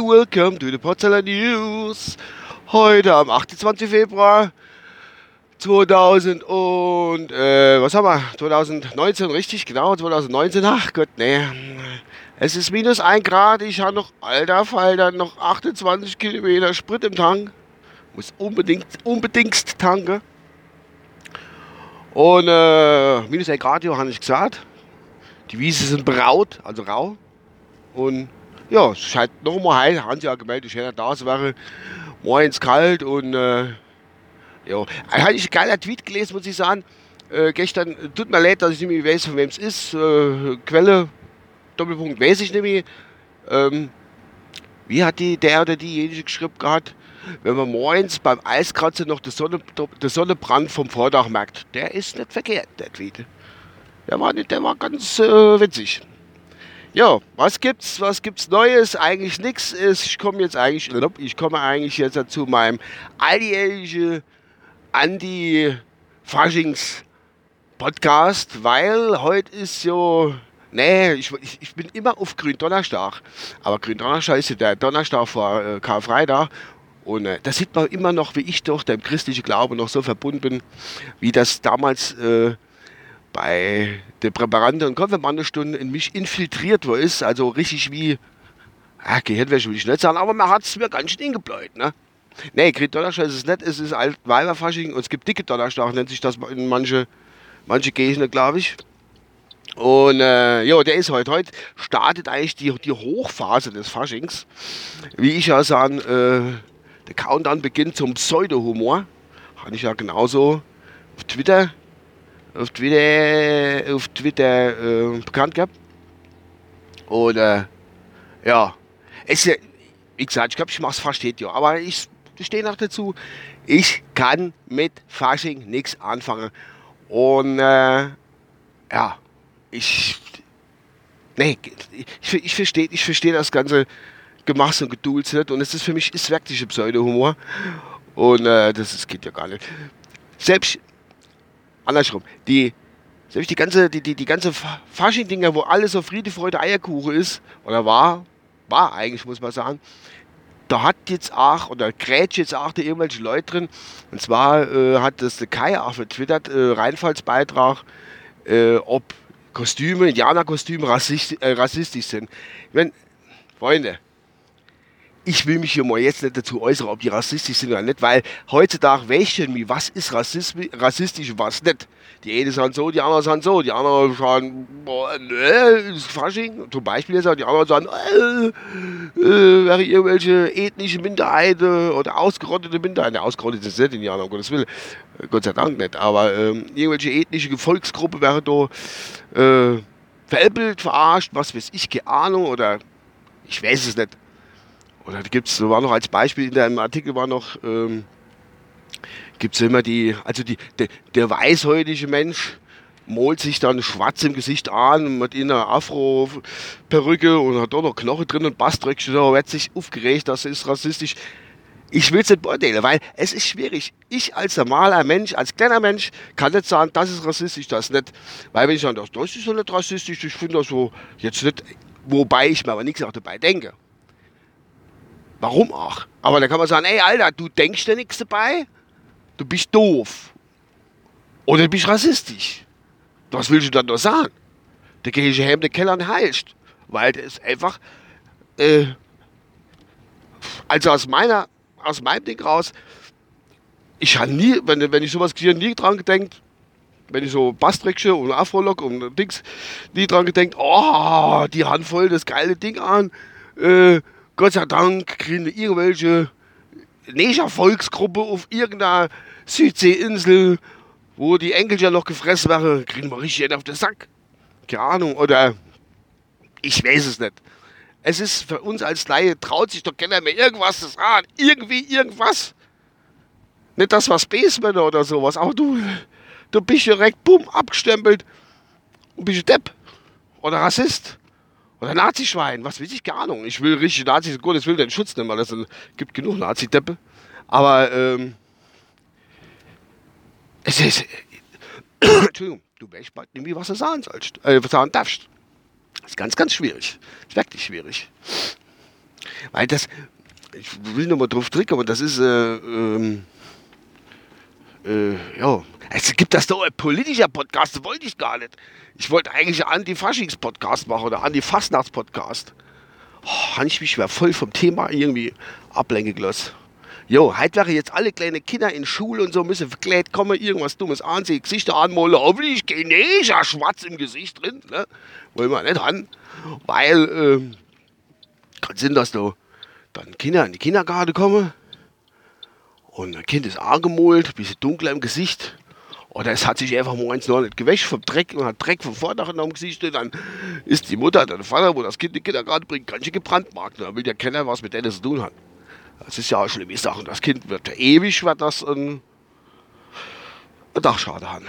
Welcome to the Potsdamer News. Heute am 28. Februar 2000 und äh, was haben wir? 2019, richtig, genau, 2019. Ach Gott, nee. Es ist minus 1 Grad. Ich habe noch, alter Falter, noch 28 Kilometer Sprit im Tank. Muss unbedingt, unbedingt tanken. Und äh, minus 1 Grad, ich gesagt. Die Wiese sind braut, also rau. Und ja, es scheint noch mal heil. Haben sie ja gemeldet, ich hätte da, es wäre morgens kalt und äh, ja. Hatte ich ein geiler Tweet gelesen, muss ich sagen. Äh, gestern, tut mir leid, dass ich nicht mehr weiß, von wem es ist. Äh, Quelle, Doppelpunkt, weiß ich nicht mehr. Ähm, wie hat die, der oder diejenige geschrieben gehabt? Wenn man morgens beim Eiskratzen noch den Sonne, Sonnenbrand vom Vordach merkt, der ist nicht verkehrt, der Tweet. Der war, der war ganz äh, witzig. Ja, was gibt's? Was gibt's Neues? Eigentlich nichts. Ich komme jetzt eigentlich, ich komme eigentlich jetzt zu meinem alljährlichen Anti-Faschings-Podcast, weil heute ist so, nee, ich, ich, bin immer auf Gründonnerstag. Aber Gründonnerstag ist ja der Donnerstag vor äh, Karfreitag. Und äh, da sieht man immer noch, wie ich doch dem christlichen Glauben noch so verbunden bin, wie das damals äh, bei der Präparante- und Konfirmandenstunde in mich infiltriert wo ist. Also richtig wie, ah, Gehirnwäsche will ich nicht sagen, aber man hat es mir ganz schön gebläut, ne? Nee, Donnerstag ist es nicht, es ist alt Weiberfasching und es gibt dicke Donnerstag, nennt sich das in manche, manche Gegenden, glaube ich. Und äh, ja, der ist heute. Heute startet eigentlich die, die Hochphase des Faschings. Wie ich ja sagen, äh, der Countdown beginnt zum Pseudo-Humor. Hatte ich ja genauso auf Twitter auf Twitter, auf Twitter äh, bekannt gehabt. Und äh, ja, es ist wie gesagt, ich glaube, ich mache es fast jedes Jahr. Aber ich stehe noch dazu, ich kann mit Fasching nichts anfangen. Und äh, ja, ich, nee, ich, ich verstehe ich versteh das ganze Gemacht und Geduld nicht. Und es ist für mich ist wirklich ein Pseudo-Humor. Und äh, das, das geht ja gar nicht. Selbst andersrum. Die, selbst die ganze, die, die, die ganze Fasching-Dinger, wo alles so Friede, Freude, Eierkuchen ist, oder war, war eigentlich, muss man sagen, da hat jetzt auch, oder grätscht jetzt auch da irgendwelche Leute drin. Und zwar äh, hat das der Kai auch vertwittert, äh, Reinfallsbeitrag, äh, ob Kostüme, Indianerkostüme rassistisch, äh, rassistisch sind. Ich meine, Freunde, ich will mich hier mal jetzt nicht dazu äußern, ob die rassistisch sind oder nicht, weil heutzutage wächten mich, was ist Rassismus, rassistisch und was nicht. Die einen sagen so, die anderen sagen so, die anderen sagen, boah, ne, ist Fasching, zum Beispiel die anderen sagen, äh, äh, wäre irgendwelche ethnische Minderheiten oder ausgerottete Minderheiten, ausgerottet ist es nicht, Indianer, um Gottes Willen, Gott sei Dank nicht, aber ähm, irgendwelche ethnische Volksgruppe wäre da äh, veräppelt, verarscht, was weiß ich, keine Ahnung, oder ich weiß es nicht oder gibt es, war noch als Beispiel in deinem Artikel war noch, ähm, gibt es immer die, also die, de, der weißhäutige Mensch malt sich dann schwarz im Gesicht an mit einer Afro-Perücke und hat da noch Knochen drin und Baströckchen, da wird sich aufgeregt, das ist rassistisch. Ich will es nicht beurteilen, weil es ist schwierig. Ich als normaler Mensch, als kleiner Mensch, kann nicht sagen, das ist rassistisch, das nicht. Weil wenn ich sage, das ist so nicht rassistisch, ich finde das so jetzt nicht, wobei ich mir aber nichts auch dabei denke. Warum auch? Aber da kann man sagen, ey Alter, du denkst dir nichts dabei, du bist doof. Oder du bist rassistisch. Was willst du dann noch sagen? Da gehe ich heim in den Keller und heilst. Weil das ist einfach, äh, also aus meiner, aus meinem Ding raus, ich habe nie, wenn, wenn ich sowas gesehen nie dran gedenkt, wenn ich so Bastrecksche und Afrolock und Dings, nie dran gedenkt, oh, die haben voll das geile Ding an, äh, Gott sei Dank kriegen irgendwelche Neger-Volksgruppe auf irgendeiner Südseeinsel, wo die Enkel ja noch gefressen werden, kriegen wir richtig auf den Sack. Keine Ahnung, oder ich weiß es nicht. Es ist für uns als Laie, traut sich doch keiner mehr irgendwas zu sagen. Irgendwie irgendwas. Nicht das was Spaceman oder sowas, aber du, du bist direkt, bumm, abgestempelt und bist Depp oder Rassist. Oder Nazi-Schwein, was weiß ich, keine Ahnung. Ich will richtig Nazis, Gottes Willen, den Schutz nehmen, weil es gibt genug Nazi-Deppe. Aber, ähm, es ist, Entschuldigung, du weißt bald nicht, was du sagen sollst, äh, sagen darfst. Das ist ganz, ganz schwierig. Das ist wirklich schwierig. Weil das, ich will nochmal drauf drücken, aber das ist, äh, ähm, äh, ja, es gibt das doch ein politischer Podcast, wollte ich gar nicht. Ich wollte eigentlich einen Anti-Faschings-Podcast machen oder Anti-Fastnachts-Podcast. Oh, habe ich mich schwer voll vom Thema irgendwie ablenken gelassen. Jo, heute wäre jetzt alle kleine Kinder in Schule und so müssen verkleidet kommen, irgendwas Dummes ansehen, Gesichter anmalen, hoffentlich chinesischer Schwarz im Gesicht drin, ne? Wollen wir nicht haben, weil, ähm, kann Sinn, dass da dann Kinder in die Kindergarten kommen und ein Kind ist angemalt, ein bisschen dunkler im Gesicht oder es hat sich einfach morgens noch nicht gewäscht vom Dreck und hat Dreck vom Vordach in dem Gesicht und dann ist die Mutter, der Vater, wo das Kind in den Kindergarten bringt, ganz schön gebrandmarkt. Da will der kennen, was mit denen zu tun hat. Das ist ja auch schlimme Sache. Das Kind wird ewig, wird das ein, ein Dachschaden haben.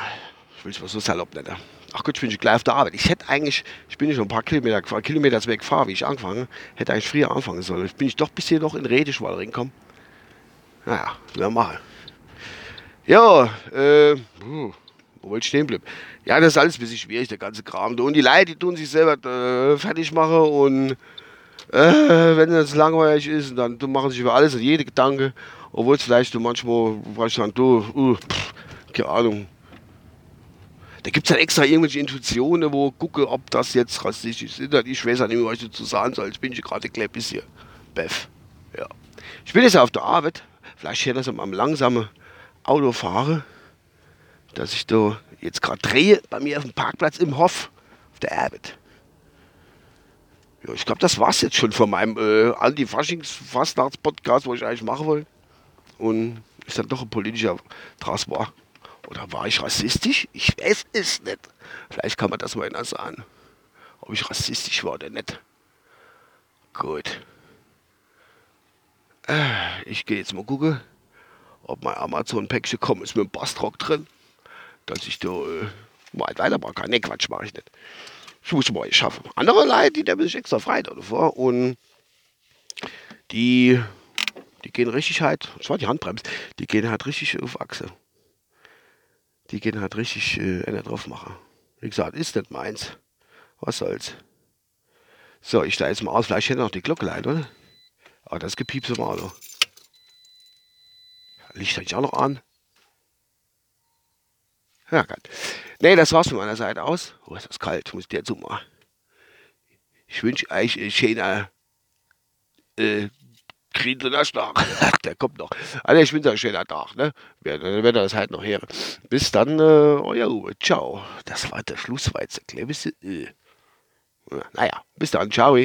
Ich will es mal so salopp nennen. Ach Gott, ich bin schon gleich auf der Arbeit. Ich hätte eigentlich, ich bin schon ein paar Kilometer, Kilometer weg gefahren, wie ich angefangen hätte eigentlich früher anfangen sollen. Jetzt bin ich doch bis hier noch in Redischwall reingekommen. Naja, wir machen. Ja, äh, wo wollte ich stehen bleiben? Ja, das ist alles ein bisschen schwierig, der ganze Kram. Und die Leute, die tun sich selber äh, fertig machen und äh, wenn das langweilig ist, dann machen sich über alles und jede Gedanke, obwohl es vielleicht so manchmal, weiß ich dann, du, uh, pff, keine Ahnung. Da gibt es dann extra irgendwelche Intuitionen, wo ich gucke, ob das jetzt rassistisch ist. Ich weiß ja nicht was ich dazu sagen soll. Jetzt bin ich gerade ein bisschen Beff. Ja. Ich bin jetzt auf der Arbeit. Vielleicht hier das am langsamen Auto fahre, dass ich da jetzt gerade drehe bei mir auf dem Parkplatz im Hof auf der Arbeit. Ja, ich glaube, das war es jetzt schon von meinem äh, Anti-Faschings-Fastnachts-Podcast, wo ich eigentlich machen wollte. Und ist dann doch ein politischer draus war. Oder war ich rassistisch? Ich weiß es nicht. Vielleicht kann man das mal anders sagen. Ob ich rassistisch war oder nicht. Gut. Äh, ich gehe jetzt mal gucken, ob mein Amazon-Päckchen kommt. Ist mit dem Bastrock drin. Dass ich da äh, mal weitermachen kann. Ne, Quatsch, mache ich nicht. Ich muss mal schaffen. Andere Leute, die nehmen sich extra frei davor und die, die gehen richtig halt, das war die Handbremse, die gehen halt richtig auf Achse. Die gehen halt richtig äh, drauf machen. Wie gesagt, ist nicht meins. Was soll's. So, ich steige jetzt mal aus. Vielleicht hätte noch die Glocke leid, oder? Aber das gepiepst im Auto. Licht eigentlich auch noch an. Ja, gut. Nee, das war's von meiner Seite aus. Oh, ist das kalt, muss ich dir zumachen. Ich wünsche euch einen schönen äh, Tag. Der kommt noch. Also ich wünsche euch einen schönen Tag, ne? Wenn, wenn das halt noch her. Bis dann, äh, euer Uwe. Ciao. Das war der Schlussweizer. Äh. Naja, bis dann. Ciao.